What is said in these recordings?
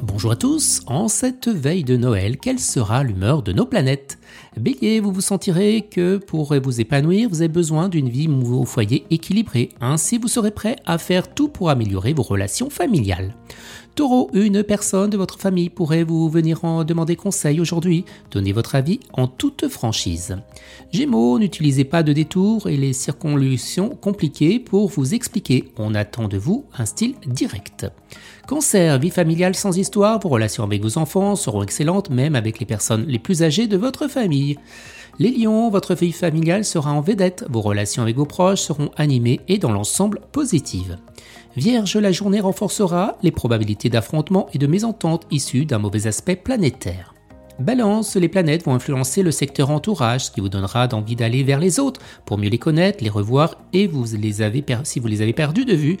Bonjour à tous, en cette veille de Noël, quelle sera l'humeur de nos planètes? Bélier, vous vous sentirez que pour vous épanouir, vous avez besoin d'une vie au foyer équilibrée. Ainsi, vous serez prêt à faire tout pour améliorer vos relations familiales. Taureau, une personne de votre famille pourrait vous venir en demander conseil aujourd'hui. Donnez votre avis en toute franchise. Gémeaux, n'utilisez pas de détours et les circonvolutions compliquées pour vous expliquer. On attend de vous un style direct. Cancer, vie familiale sans histoire, vos relations avec vos enfants seront excellentes même avec les personnes les plus âgées de votre famille. Les lions, votre vie familiale sera en vedette, vos relations avec vos proches seront animées et dans l'ensemble positives. Vierge, la journée renforcera les probabilités d'affrontement et de mésentente issues d'un mauvais aspect planétaire. Balance, les planètes vont influencer le secteur entourage, ce qui vous donnera d'envie d'aller vers les autres pour mieux les connaître, les revoir et si vous les avez perdus de vue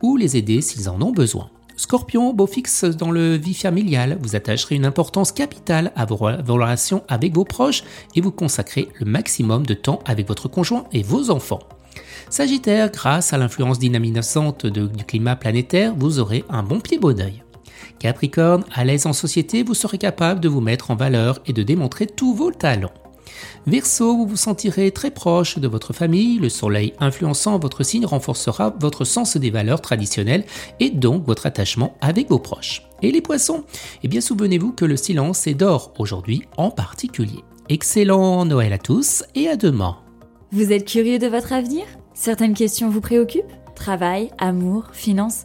ou les aider s'ils en ont besoin. Scorpion, beau fixe dans le vie familial, vous attacherez une importance capitale à vos, relations avec vos proches et vous consacrez le maximum de temps avec votre conjoint et vos enfants. Sagittaire, grâce à l'influence dynamisante du climat planétaire, vous aurez un bon pied bon oeil. Capricorne, à l'aise en société, vous serez capable de vous mettre en valeur et de démontrer tous vos talents. Verseau, vous vous sentirez très proche de votre famille, le soleil influençant votre signe renforcera votre sens des valeurs traditionnelles et donc votre attachement avec vos proches. Et les poissons? Eh bien souvenez-vous que le silence est d'or aujourd'hui en particulier. Excellent Noël à tous et à demain. Vous êtes curieux de votre avenir? Certaines questions vous préoccupent? Travail, amour, finances